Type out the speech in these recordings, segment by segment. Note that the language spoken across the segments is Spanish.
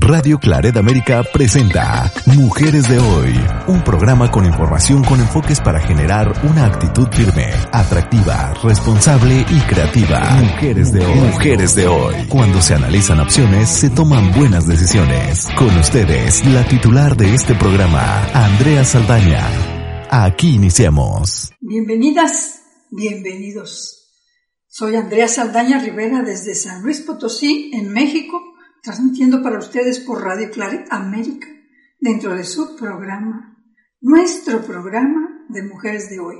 Radio Claret América presenta Mujeres de Hoy, un programa con información con enfoques para generar una actitud firme, atractiva, responsable y creativa. Mujeres de Hoy. Mujeres de Hoy. Cuando se analizan opciones, se toman buenas decisiones. Con ustedes, la titular de este programa, Andrea Saldaña. Aquí iniciamos. Bienvenidas, bienvenidos. Soy Andrea Saldaña Rivera desde San Luis Potosí, en México transmitiendo para ustedes por Radio Claret América, dentro de su programa, nuestro programa de Mujeres de Hoy.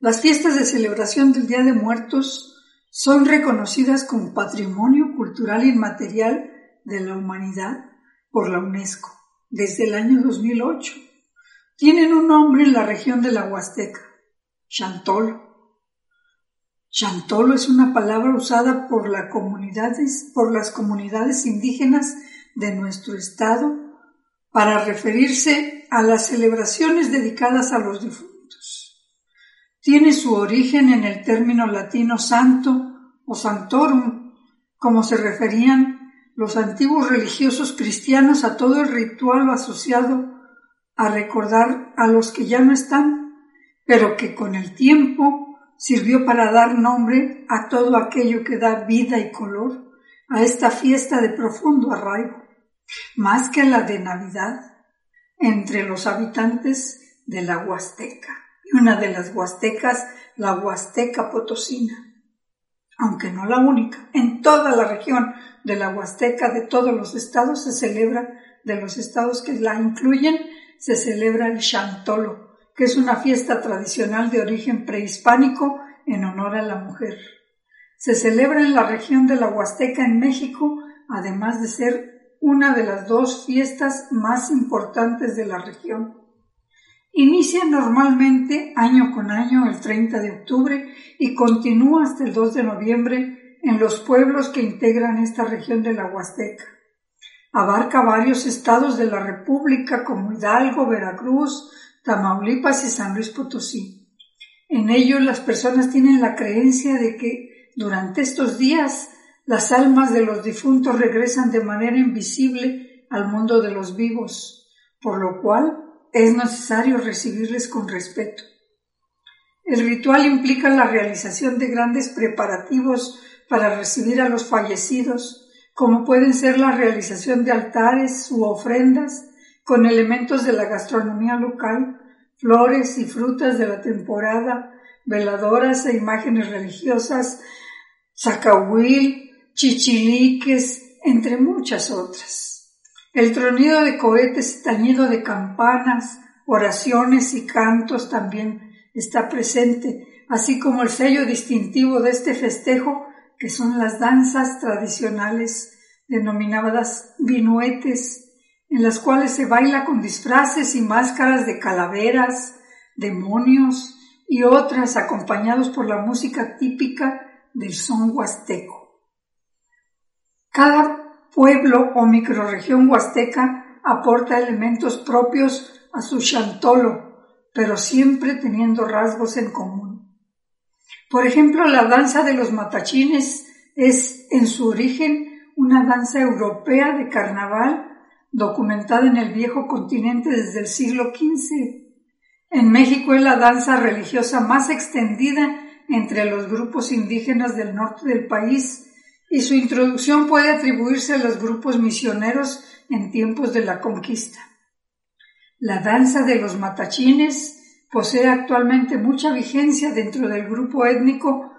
Las fiestas de celebración del Día de Muertos son reconocidas como Patrimonio Cultural Inmaterial de la Humanidad por la UNESCO desde el año 2008. Tienen un nombre en la región de la Huasteca, Chantolo es una palabra usada por, las comunidades indígenas de nuestro estado para referirse a las celebraciones dedicadas a los difuntos. Tiene su origen en el término latino santo o santorum, como se referían los antiguos religiosos cristianos a todo el ritual asociado a recordar a los que ya no están, pero que con el tiempo sirvió para dar nombre a todo aquello que da vida y color a esta fiesta de profundo arraigo, más que la de Navidad, entre los habitantes de la Huasteca, y una de las Huastecas, la Huasteca Potosina, aunque no la única. En toda la región de la Huasteca, de todos los estados, se celebra, de los estados que la incluyen, se celebra el Chantolo, que es una fiesta tradicional de origen prehispánico en honor a la mujer. Se celebra en la región de la Huasteca en México, además de ser una de las dos fiestas más importantes de la región. Inicia normalmente año con año el 30 de octubre y continúa hasta el 2 de noviembre en los pueblos que integran esta región de la Huasteca. Abarca varios estados de la República como Hidalgo, Veracruz, Tamaulipas y San Luis Potosí. En ello las personas tienen la creencia de que durante estos días las almas de los difuntos regresan de manera invisible al mundo de los vivos, por lo cual es necesario recibirles con respeto. El ritual implica la realización de grandes preparativos para recibir a los fallecidos, como pueden ser la realización de altares u ofrendas, con elementos de la gastronomía local, flores y frutas de la temporada, veladoras e imágenes religiosas, zacahuil, chichiliques, entre muchas otras. El tronido de cohetes tañido de campanas, oraciones y cantos también está presente, así como el sello distintivo de este festejo, que son las danzas tradicionales denominadas vinuetes, en las cuales se baila con disfraces y máscaras de calaveras, demonios y otras acompañados por la música típica del son huasteco. Cada pueblo o microrregión huasteca aporta elementos propios a su chantolo, pero siempre teniendo rasgos en común. Por ejemplo, la danza de los matachines es en su origen una danza europea de carnaval documentada en el viejo continente desde el siglo XV. En México es la danza religiosa más extendida entre los grupos indígenas del norte del país y su introducción puede atribuirse a los grupos misioneros en tiempos de la conquista. La danza de los matachines posee actualmente mucha vigencia dentro del grupo étnico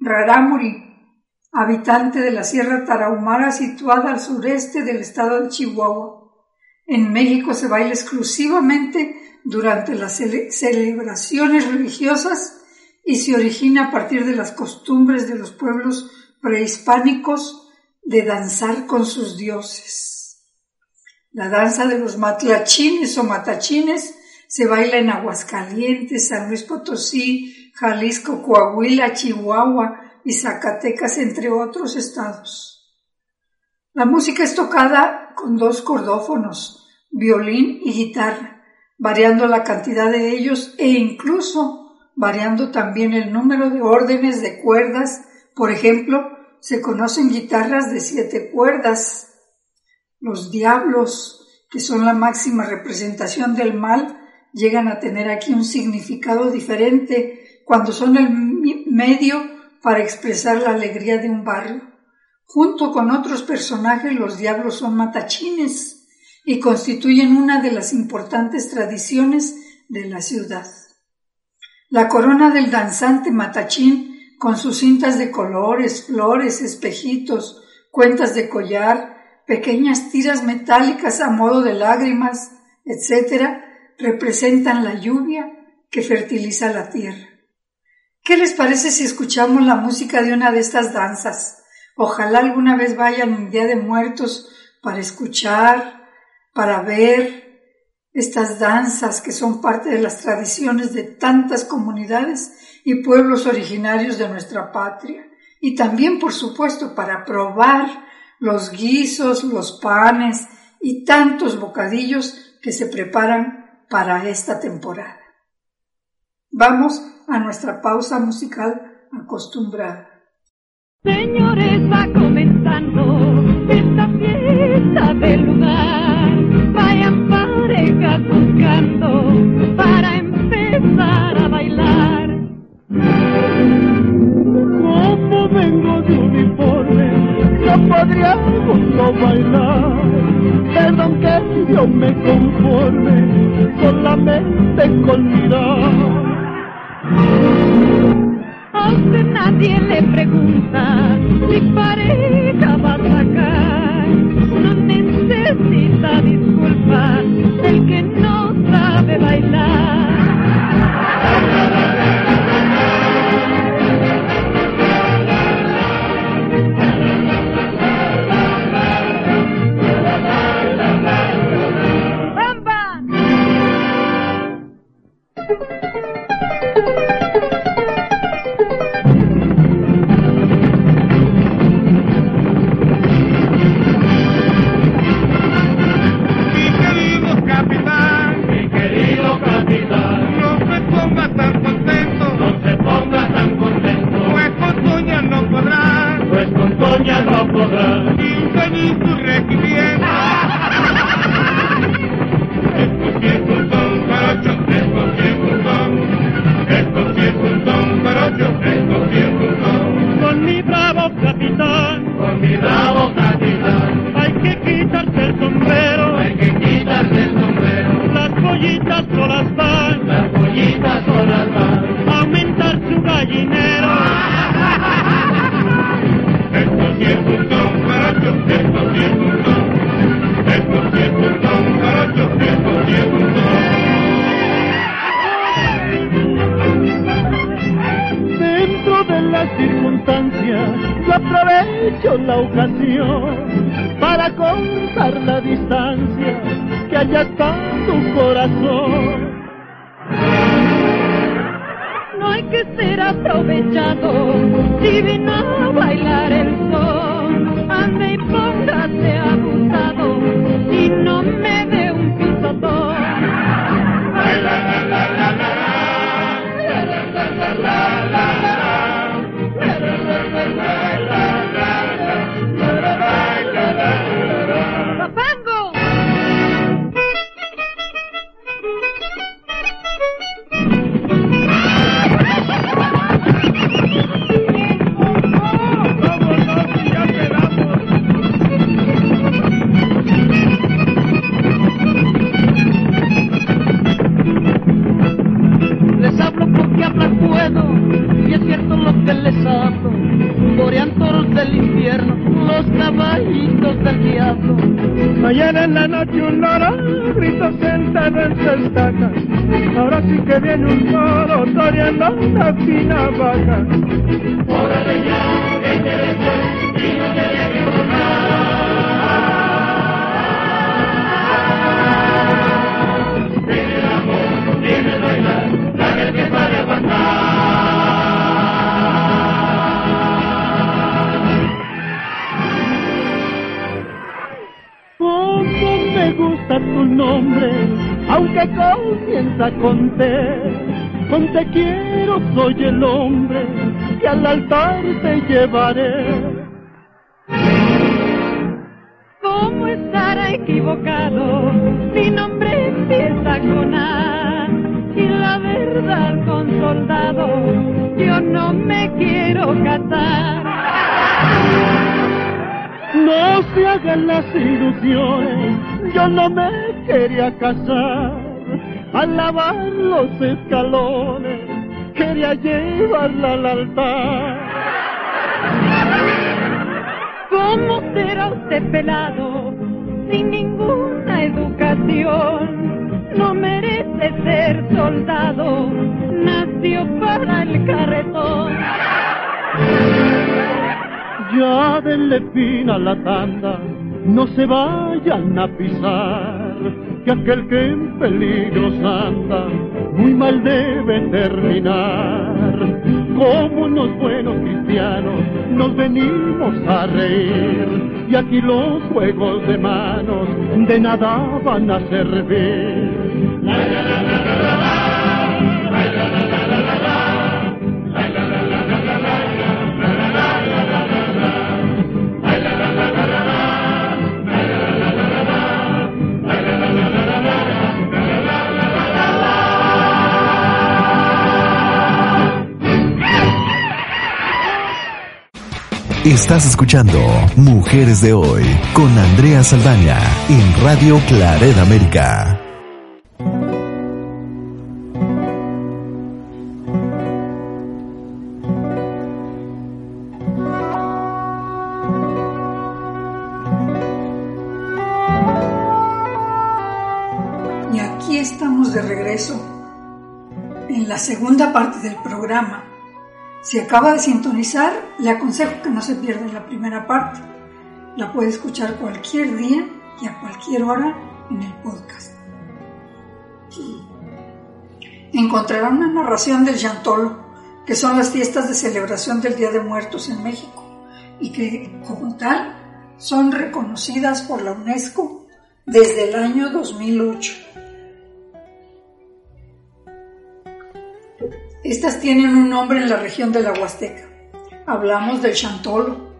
Rarámuri, habitante de la Sierra Tarahumara situada al sureste del estado de Chihuahua. En México se baila exclusivamente durante las celebraciones religiosas y se origina a partir de las costumbres de los pueblos prehispánicos de danzar con sus dioses. La danza de los matlachines o matachines se baila en Aguascalientes, San Luis Potosí, Jalisco, Coahuila, Chihuahua, y Zacatecas, entre otros estados. La música es tocada con dos cordófonos, violín y guitarra, variando la cantidad de ellos e incluso variando también el número de órdenes de cuerdas. Por ejemplo, se conocen guitarras de siete cuerdas, Los diablos, que son la máxima representación del mal, llegan a tener aquí un significado diferente cuando son el medio para expresar la alegría de un barrio. Junto con otros personajes, los diablos son matachines y constituyen una de las importantes tradiciones de la ciudad. La corona del danzante matachín, con sus cintas de colores, flores, espejitos, cuentas de collar, pequeñas tiras metálicas a modo de lágrimas, etc., representan la lluvia que fertiliza la tierra. ¿Qué les parece si escuchamos la música de una de estas danzas? Ojalá alguna vez vayan un Día de Muertos para escuchar, para ver estas danzas que son parte de las tradiciones de tantas comunidades y pueblos originarios de nuestra patria. Y también, por supuesto, para probar los guisos, los panes y tantos bocadillos que se preparan para esta temporada. Vamos a nuestra pausa musical acostumbrada. Señores, va comenzando esta fiesta del lugar. Vayan parejas buscando para empezar a bailar. Como vengo de uniforme, no podríamos no bailar. Perdón que yo me conforme solamente con mirar. A usted nadie le pregunta si pareja va a sacar. No necesita disculpas el que no sabe bailar. contar la distancia que haya con tu corazón. No hay que ser aprovechado, divino del diablo. Ayer en la noche un loro grito sentado en sus estacas. Ahora sí que viene un toro toreando una fina vaca. Órale ya, que te y no te dejes borrar. tu nombre, aunque comienza con te. Con te quiero soy el hombre que al altar te llevaré. ¿Cómo estará equivocado si nombre empieza con A? Y la verdad con soldado, yo no me quiero casar. No se hagan las ilusiones yo no me quería casar. Al lavar los escalones, quería llevarla al altar. ¿Cómo será usted pelado sin ninguna educación? No merece ser soldado, nació para el carretón. Ya denle fin a la tanda, no se vayan a pisar, que aquel que en peligros anda, muy mal debe terminar. Como unos buenos cristianos nos venimos a reír, y aquí los juegos de manos de nada van a servir. La, la, la, Estás escuchando Mujeres de Hoy con Andrea Saldaña en Radio Claret América. Si acaba de sintonizar, le aconsejo que no se pierda la primera parte. La puede escuchar cualquier día y a cualquier hora en el podcast. Encontrará una narración del Chantolo, que son las fiestas de celebración del Día de Muertos en México y que, como tal, son reconocidas por la UNESCO desde el año 2008. Estas tienen un nombre en la región de la Huasteca. Hablamos del Chantolo.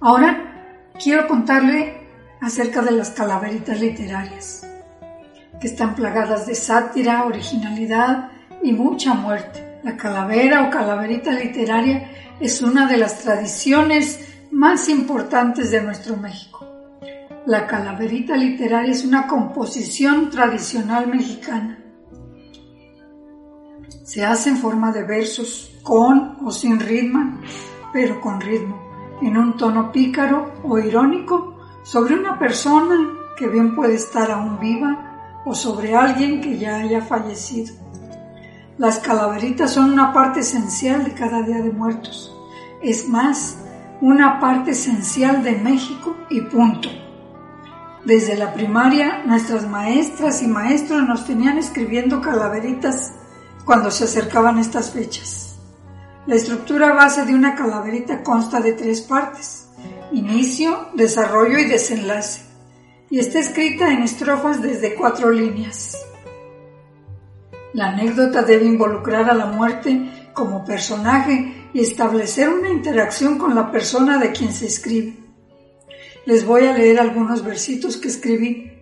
Ahora quiero contarle acerca de las calaveritas literarias, que están plagadas de sátira, originalidad y mucha muerte. La calavera o calaverita literaria es una de las tradiciones más importantes de nuestro México. La calaverita literaria es una composición tradicional mexicana se hace en forma de versos, con o sin ritmo, pero con ritmo, en un tono pícaro o irónico sobre una persona que bien puede estar aún viva o sobre alguien que ya haya fallecido. Las calaveritas son una parte esencial de cada Día de Muertos. Es más, una parte esencial de México y punto. Desde la primaria, nuestras maestras y maestros nos tenían escribiendo calaveritas cuando se acercaban estas fechas. La estructura base de una calaverita consta de tres partes, inicio, desarrollo y desenlace, y está escrita en estrofas desde cuatro líneas. La anécdota debe involucrar a la muerte como personaje y establecer una interacción con la persona de quien se escribe. Les voy a leer algunos versitos que escribí.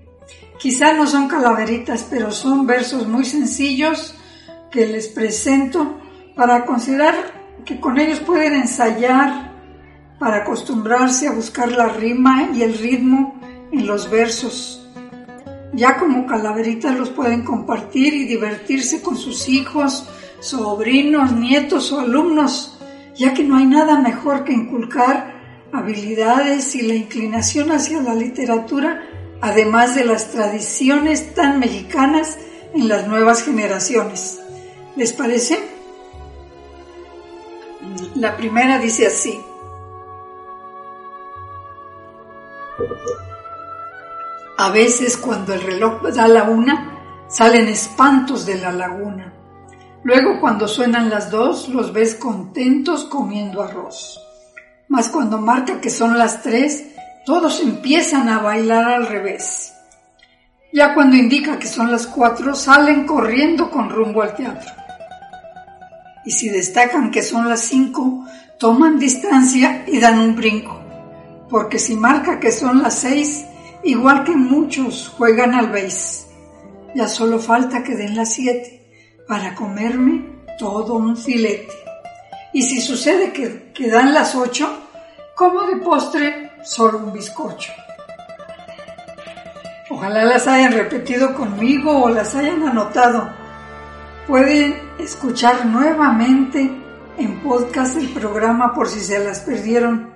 Quizá no son calaveritas, pero son versos muy sencillos que les presento para considerar que con ellos pueden ensayar, para acostumbrarse a buscar la rima y el ritmo en los versos. Ya como calaveritas los pueden compartir y divertirse con sus hijos, sobrinos, nietos o alumnos, ya que no hay nada mejor que inculcar habilidades y la inclinación hacia la literatura, además de las tradiciones tan mexicanas en las nuevas generaciones. ¿Les parece? La primera dice así. A veces cuando el reloj da la una, salen espantos de la laguna. Luego cuando suenan las dos, los ves contentos comiendo arroz. Mas cuando marca que son las tres, todos empiezan a bailar al revés. Ya cuando indica que son las cuatro, salen corriendo con rumbo al teatro. Y si destacan que son las cinco, toman distancia y dan un brinco. Porque si marca que son las seis, igual que muchos juegan al beis. Ya solo falta que den las siete para comerme todo un filete. Y si sucede que, que dan las ocho, como de postre solo un bizcocho. Ojalá las hayan repetido conmigo o las hayan anotado. Pueden escuchar nuevamente en podcast el programa por si se las perdieron,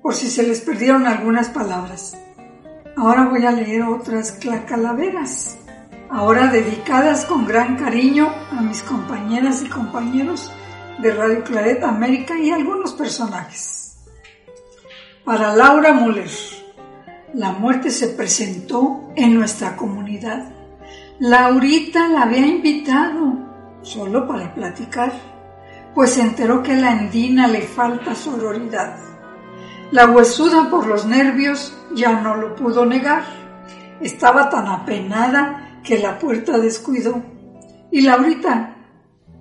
por si se les perdieron algunas palabras. Ahora voy a leer otras calaveras, ahora dedicadas con gran cariño a mis compañeras y compañeros de Radio Claret América y algunos personajes. Para Laura Müller, la muerte se presentó en nuestra comunidad. Laurita la había invitado solo para platicar, pues se enteró que a la endina le falta sororidad. La huesuda por los nervios ya no lo pudo negar. Estaba tan apenada que la puerta descuidó. Y Laurita,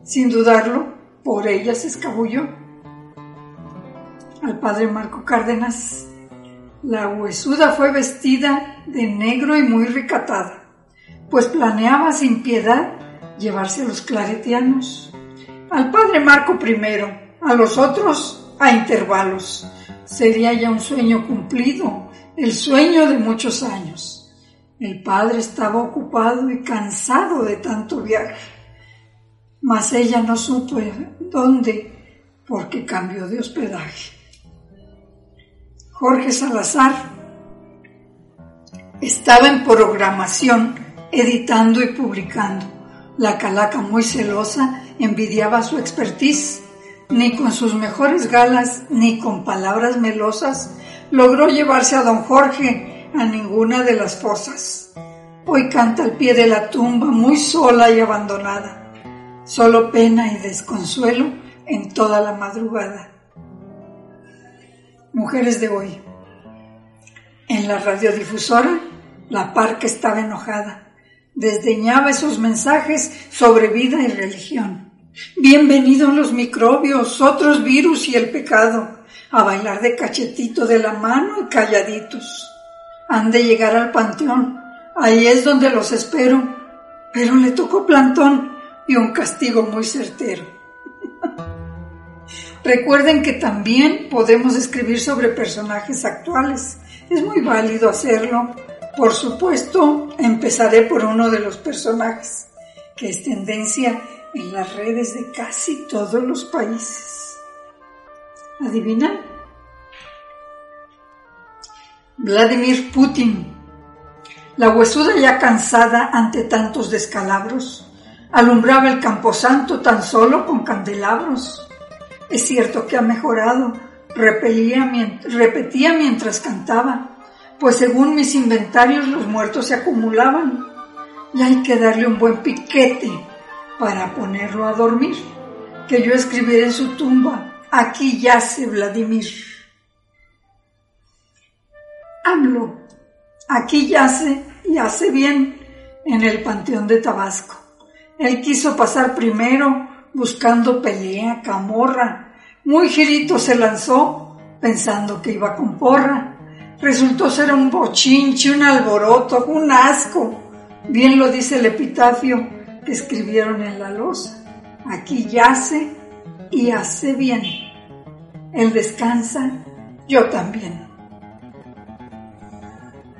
sin dudarlo, por ella se escabulló. Al padre Marco Cárdenas, la huesuda fue vestida de negro y muy recatada, pues planeaba sin piedad llevarse a los claretianos. Al padre Marco primero, a los otros a intervalos. Sería ya un sueño cumplido, el sueño de muchos años. El padre estaba ocupado y cansado de tanto viaje, mas ella no supo dónde porque cambió de hospedaje. Jorge Salazar estaba en programación, editando y publicando. La calaca muy celosa envidiaba su expertise. Ni con sus mejores galas, ni con palabras melosas, logró llevarse a don Jorge a ninguna de las fosas. Hoy canta al pie de la tumba, muy sola y abandonada. Solo pena y desconsuelo en toda la madrugada mujeres de hoy. En la radiodifusora, la parca estaba enojada. Desdeñaba esos mensajes sobre vida y religión. Bienvenidos los microbios, otros virus y el pecado, a bailar de cachetito de la mano y calladitos. Han de llegar al panteón, ahí es donde los espero, pero le tocó plantón y un castigo muy certero. Recuerden que también podemos escribir sobre personajes actuales. Es muy válido hacerlo. Por supuesto, empezaré por uno de los personajes, que es tendencia en las redes de casi todos los países. ¿Adivinan? Vladimir Putin. La huesuda ya cansada ante tantos descalabros, alumbraba el camposanto tan solo con candelabros es cierto que ha mejorado, repetía mientras cantaba, pues según mis inventarios los muertos se acumulaban y hay que darle un buen piquete para ponerlo a dormir, que yo escribiré en su tumba, aquí yace Vladimir. AMLO, aquí yace y hace bien en el Panteón de Tabasco. Él quiso pasar primero buscando pelea, camorra. Muy girito se lanzó pensando que iba con porra. Resultó ser un bochinche, un alboroto, un asco. Bien lo dice el epitafio que escribieron en la losa. Aquí yace y hace bien. Él descansa, yo también.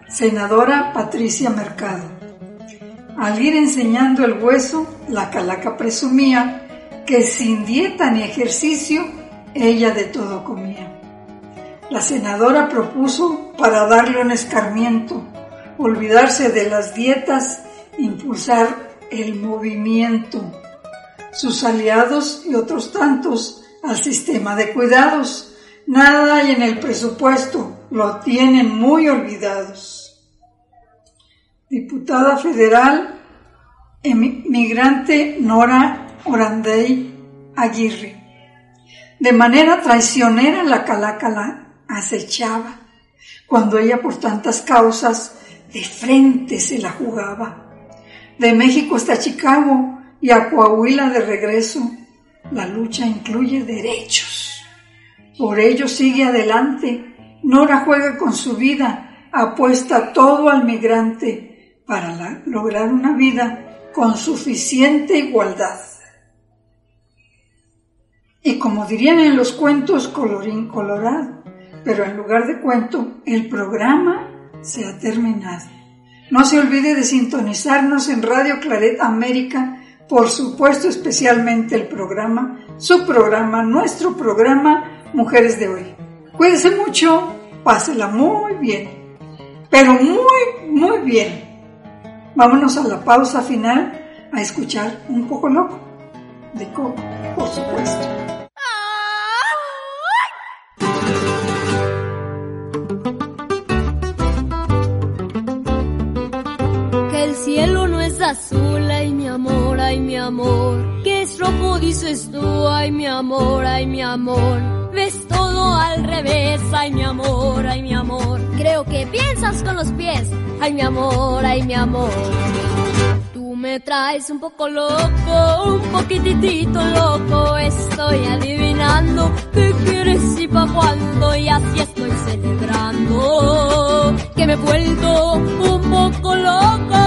Senadora Patricia Mercado. Al ir enseñando el hueso, la calaca presumía que sin dieta ni ejercicio ella de todo comía. La senadora propuso para darle un escarmiento, olvidarse de las dietas, impulsar el movimiento. Sus aliados y otros tantos al sistema de cuidados. Nada hay en el presupuesto, lo tienen muy olvidados. Diputada federal, emigrante Nora Orandey Aguirre. De manera traicionera la calaca la acechaba, cuando ella por tantas causas de frente se la jugaba. De México hasta Chicago y a Coahuila de regreso, la lucha incluye derechos. Por ello sigue adelante, Nora juega con su vida, apuesta todo al migrante para lograr una vida con suficiente igualdad. Y como dirían en los cuentos colorín colorado, pero en lugar de cuento, el programa se ha terminado. No se olvide de sintonizarnos en Radio Claret América, por supuesto especialmente el programa, su programa, nuestro programa Mujeres de Hoy. Cuídense mucho, pásela muy bien, pero muy, muy bien. Vámonos a la pausa final a escuchar un poco loco de Coco, por supuesto. Dices tú, ay mi amor, ay mi amor ves todo al revés, ay mi amor, ay mi amor. Creo que piensas con los pies, ay mi amor, ay mi amor. Tú me traes un poco loco, un poquitito loco, estoy adivinando qué quieres y pa' cuándo y así estoy celebrando que me he vuelto un poco loco.